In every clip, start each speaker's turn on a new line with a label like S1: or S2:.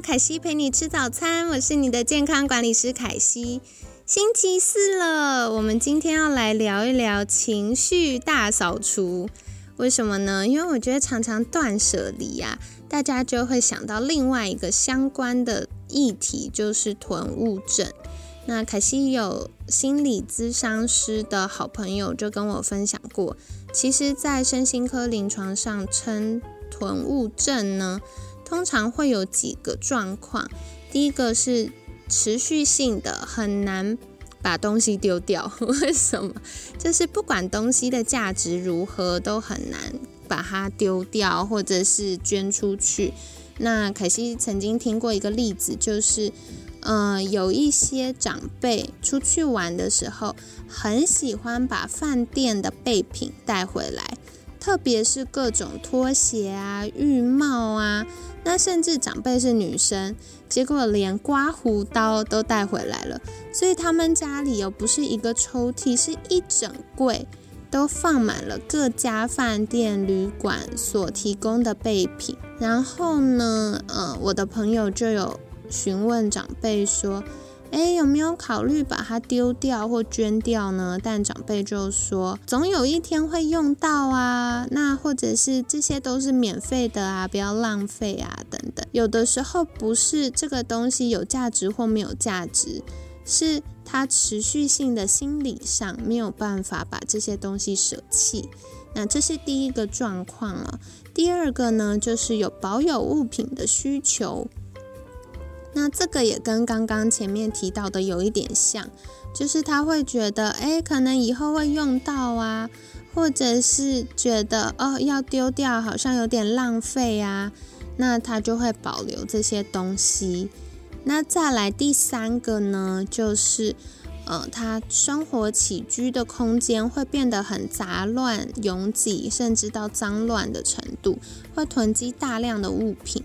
S1: 凯西陪你吃早餐，我是你的健康管理师凯西。星期四了，我们今天要来聊一聊情绪大扫除。为什么呢？因为我觉得常常断舍离呀，大家就会想到另外一个相关的议题，就是囤物症。那凯西有心理咨商师的好朋友就跟我分享过，其实，在身心科临床上称囤物症呢，通常会有几个状况。第一个是持续性的很难把东西丢掉，为什么？就是不管东西的价值如何，都很难把它丢掉，或者是捐出去。那凯西曾经听过一个例子，就是，呃，有一些长辈出去玩的时候，很喜欢把饭店的备品带回来。特别是各种拖鞋啊、浴帽啊，那甚至长辈是女生，结果连刮胡刀都带回来了。所以他们家里又不是一个抽屉，是一整柜，都放满了各家饭店、旅馆所提供的备品。然后呢，呃，我的朋友就有询问长辈说。哎，有没有考虑把它丢掉或捐掉呢？但长辈就说，总有一天会用到啊。那或者是这些都是免费的啊，不要浪费啊，等等。有的时候不是这个东西有价值或没有价值，是它持续性的心理上没有办法把这些东西舍弃。那这是第一个状况了。第二个呢，就是有保有物品的需求。那这个也跟刚刚前面提到的有一点像，就是他会觉得，哎，可能以后会用到啊，或者是觉得哦要丢掉，好像有点浪费啊，那他就会保留这些东西。那再来第三个呢，就是呃，他生活起居的空间会变得很杂乱、拥挤，甚至到脏乱的程度，会囤积大量的物品。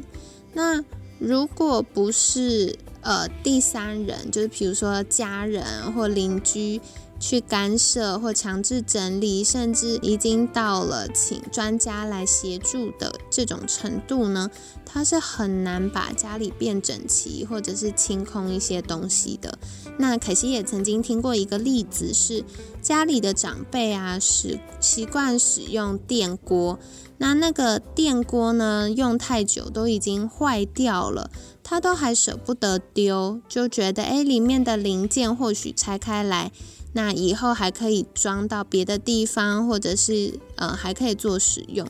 S1: 那如果不是呃第三人，就是比如说家人或邻居去干涉或强制整理，甚至已经到了请专家来协助的这种程度呢，他是很难把家里变整齐或者是清空一些东西的。那可惜也曾经听过一个例子，是家里的长辈啊，使习惯使用电锅。那那个电锅呢，用太久都已经坏掉了，他都还舍不得丢，就觉得诶里面的零件或许拆开来，那以后还可以装到别的地方，或者是呃还可以做使用，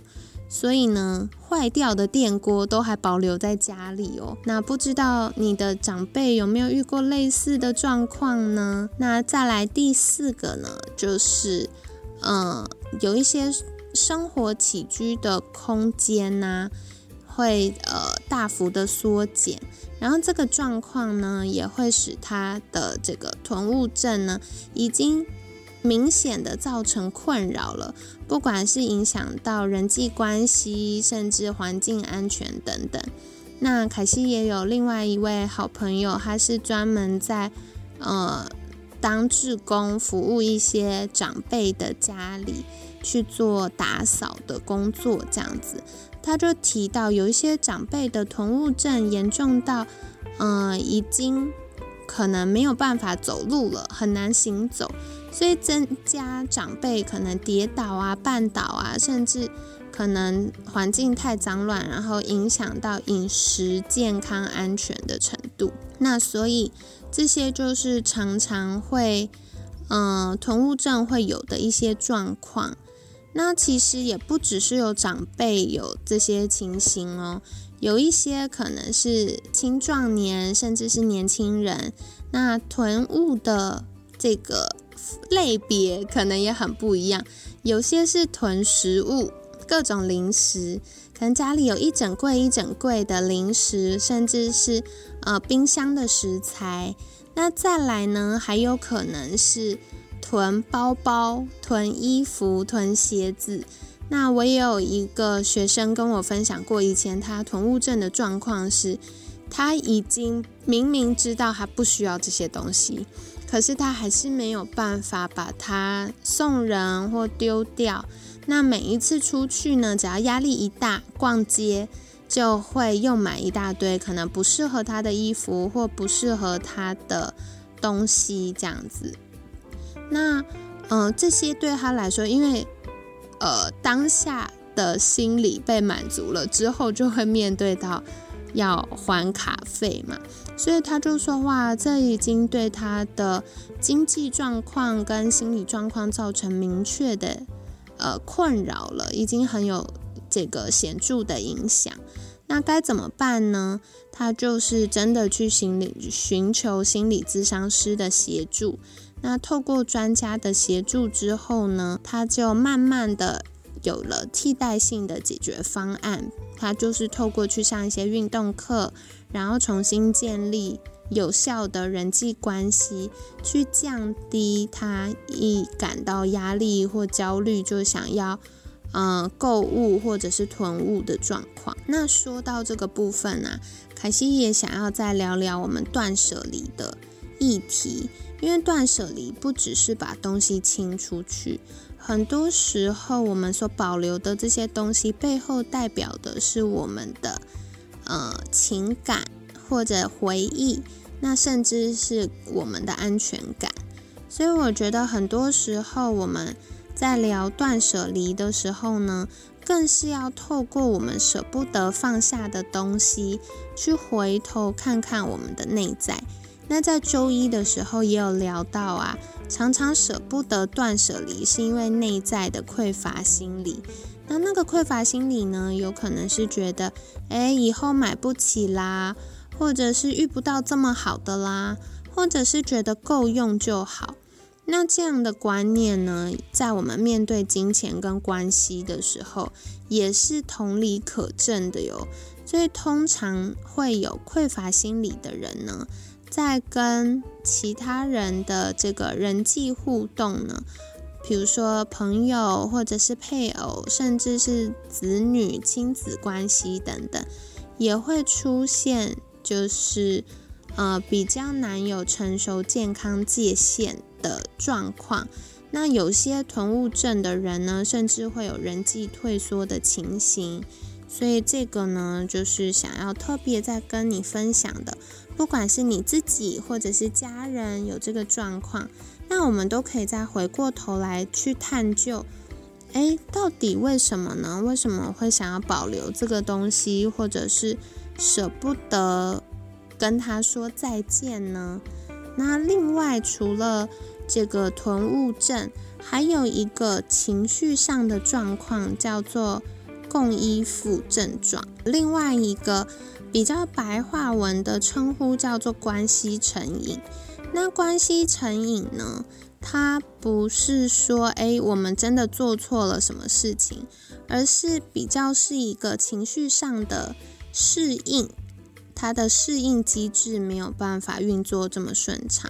S1: 所以呢，坏掉的电锅都还保留在家里哦。那不知道你的长辈有没有遇过类似的状况呢？那再来第四个呢，就是嗯有一些。生活起居的空间呢，会呃大幅的缩减，然后这个状况呢，也会使他的这个囤物症呢，已经明显的造成困扰了，不管是影响到人际关系，甚至环境安全等等。那凯西也有另外一位好朋友，他是专门在呃当志工服务一些长辈的家里。去做打扫的工作，这样子，他就提到有一些长辈的囤物症严重到，呃，已经可能没有办法走路了，很难行走，所以增加长辈可能跌倒啊、绊倒啊，甚至可能环境太脏乱，然后影响到饮食健康安全的程度。那所以这些就是常常会，嗯，囤物症会有的一些状况。那其实也不只是有长辈有这些情形哦，有一些可能是青壮年，甚至是年轻人。那囤物的这个类别可能也很不一样，有些是囤食物，各种零食，可能家里有一整柜一整柜的零食，甚至是呃冰箱的食材。那再来呢，还有可能是囤包包、囤衣服、囤鞋子。那我也有一个学生跟我分享过，以前他囤物症的状况是。他已经明明知道他不需要这些东西，可是他还是没有办法把它送人或丢掉。那每一次出去呢，只要压力一大，逛街就会又买一大堆可能不适合他的衣服或不适合他的东西，这样子。那嗯，这些对他来说，因为呃当下的心理被满足了之后，就会面对到。要还卡费嘛，所以他就说：“哇，这已经对他的经济状况跟心理状况造成明确的呃困扰了，已经很有这个显著的影响。那该怎么办呢？他就是真的去心理寻求心理咨商师的协助。那透过专家的协助之后呢，他就慢慢的。”有了替代性的解决方案，他就是透过去上一些运动课，然后重新建立有效的人际关系，去降低他一感到压力或焦虑就想要嗯购物或者是囤物的状况。那说到这个部分呢，凯西也想要再聊聊我们断舍离的议题，因为断舍离不只是把东西清出去。很多时候，我们所保留的这些东西背后代表的是我们的呃情感或者回忆，那甚至是我们的安全感。所以，我觉得很多时候我们在聊断舍离的时候呢，更是要透过我们舍不得放下的东西，去回头看看我们的内在。那在周一的时候也有聊到啊。常常舍不得断舍离，是因为内在的匮乏心理。那那个匮乏心理呢，有可能是觉得，哎，以后买不起啦，或者是遇不到这么好的啦，或者是觉得够用就好。那这样的观念呢，在我们面对金钱跟关系的时候，也是同理可证的哟。所以，通常会有匮乏心理的人呢。在跟其他人的这个人际互动呢，比如说朋友或者是配偶，甚至是子女亲子关系等等，也会出现就是呃比较难有成熟健康界限的状况。那有些囤物症的人呢，甚至会有人际退缩的情形。所以这个呢，就是想要特别在跟你分享的。不管是你自己或者是家人有这个状况，那我们都可以再回过头来去探究，哎，到底为什么呢？为什么会想要保留这个东西，或者是舍不得跟他说再见呢？那另外，除了这个囤物症，还有一个情绪上的状况，叫做共依附症状。另外一个。比较白话文的称呼叫做关系成瘾。那关系成瘾呢？它不是说诶我们真的做错了什么事情，而是比较是一个情绪上的适应，它的适应机制没有办法运作这么顺畅，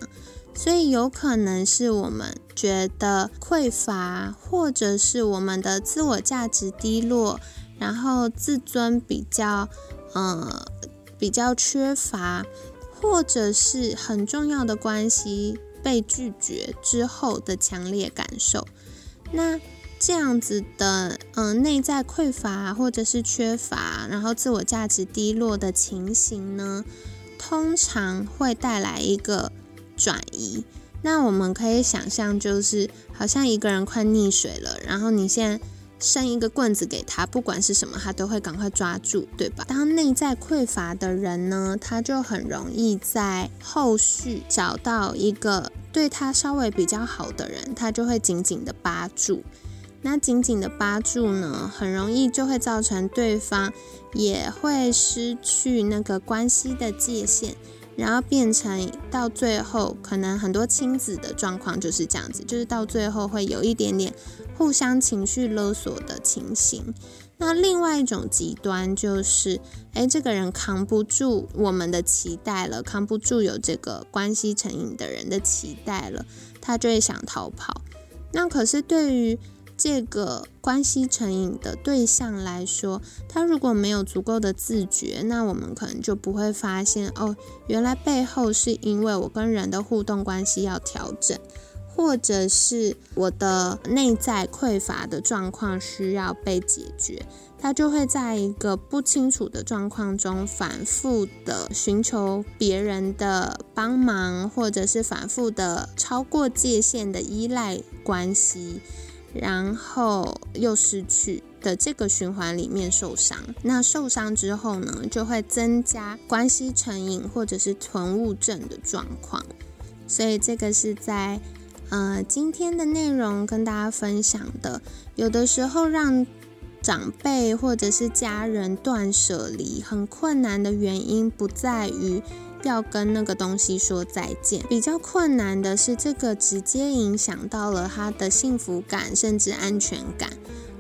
S1: 所以有可能是我们觉得匮乏，或者是我们的自我价值低落，然后自尊比较。呃，比较缺乏，或者是很重要的关系被拒绝之后的强烈感受。那这样子的，嗯，内在匮乏或者是缺乏，然后自我价值低落的情形呢，通常会带来一个转移。那我们可以想象，就是好像一个人快溺水了，然后你现在。伸一个棍子给他，不管是什么，他都会赶快抓住，对吧？当内在匮乏的人呢，他就很容易在后续找到一个对他稍微比较好的人，他就会紧紧的扒住。那紧紧的扒住呢，很容易就会造成对方也会失去那个关系的界限。然后变成到最后，可能很多亲子的状况就是这样子，就是到最后会有一点点互相情绪勒索的情形。那另外一种极端就是，哎，这个人扛不住我们的期待了，扛不住有这个关系成瘾的人的期待了，他就会想逃跑。那可是对于这个关系成瘾的对象来说，他如果没有足够的自觉，那我们可能就不会发现哦，原来背后是因为我跟人的互动关系要调整，或者是我的内在匮乏的状况需要被解决，他就会在一个不清楚的状况中反复的寻求别人的帮忙，或者是反复的超过界限的依赖关系。然后又失去的这个循环里面受伤，那受伤之后呢，就会增加关系成瘾或者是囤物症的状况。所以这个是在呃今天的内容跟大家分享的。有的时候让长辈或者是家人断舍离很困难的原因，不在于。要跟那个东西说再见，比较困难的是，这个直接影响到了他的幸福感，甚至安全感。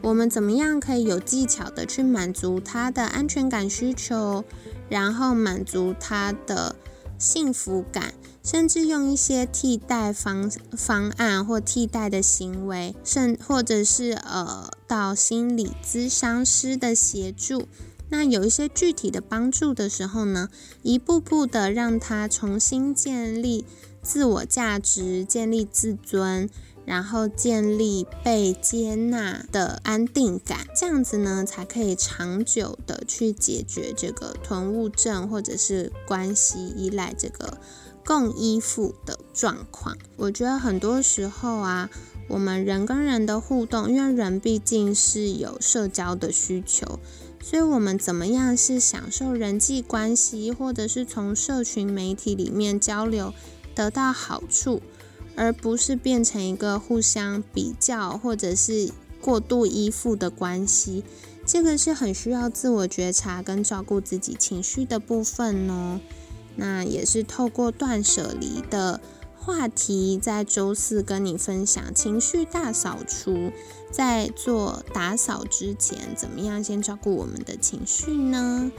S1: 我们怎么样可以有技巧的去满足他的安全感需求，然后满足他的幸福感，甚至用一些替代方方案或替代的行为，甚或者是呃到心理咨商师的协助。那有一些具体的帮助的时候呢，一步步的让他重新建立自我价值，建立自尊，然后建立被接纳的安定感，这样子呢，才可以长久的去解决这个囤物症或者是关系依赖这个共依附的状况。我觉得很多时候啊，我们人跟人的互动，因为人毕竟是有社交的需求。所以，我们怎么样是享受人际关系，或者是从社群媒体里面交流得到好处，而不是变成一个互相比较或者是过度依附的关系？这个是很需要自我觉察跟照顾自己情绪的部分哦。那也是透过断舍离的。话题在周四跟你分享情绪大扫除，在做打扫之前，怎么样先照顾我们的情绪呢？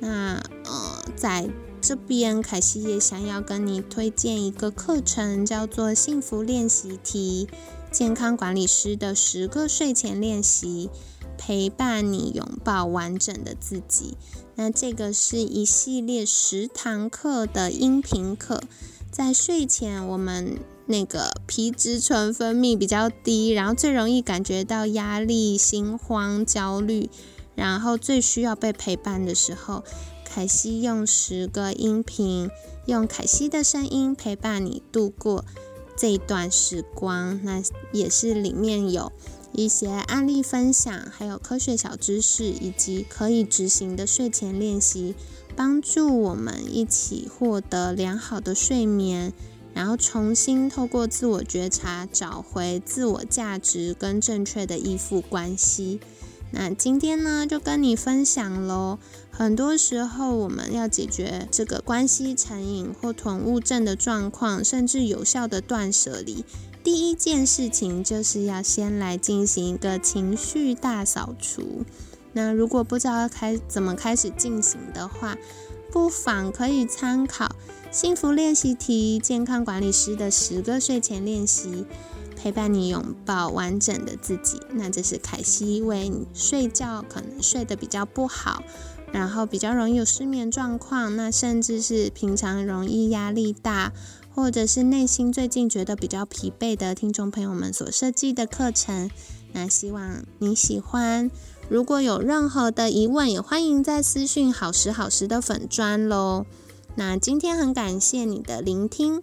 S1: 那呃，在这边凯西也想要跟你推荐一个课程，叫做幸福练习题健康管理师的十个睡前练习，陪伴你拥抱完整的自己。那这个是一系列十堂课的音频课。在睡前，我们那个皮质醇分泌比较低，然后最容易感觉到压力、心慌、焦虑，然后最需要被陪伴的时候，凯西用十个音频，用凯西的声音陪伴你度过这一段时光。那也是里面有一些案例分享，还有科学小知识，以及可以执行的睡前练习。帮助我们一起获得良好的睡眠，然后重新透过自我觉察找回自我价值跟正确的依附关系。那今天呢，就跟你分享喽。很多时候，我们要解决这个关系成瘾或囤物症的状况，甚至有效的断舍离，第一件事情就是要先来进行一个情绪大扫除。那如果不知道开怎么开始进行的话，不妨可以参考幸福练习题健康管理师的十个睡前练习，陪伴你拥抱完整的自己。那这是凯西为你睡觉可能睡得比较不好，然后比较容易有失眠状况，那甚至是平常容易压力大，或者是内心最近觉得比较疲惫的听众朋友们所设计的课程。那希望你喜欢。如果有任何的疑问，也欢迎在私讯好时好时的粉砖喽。那今天很感谢你的聆听，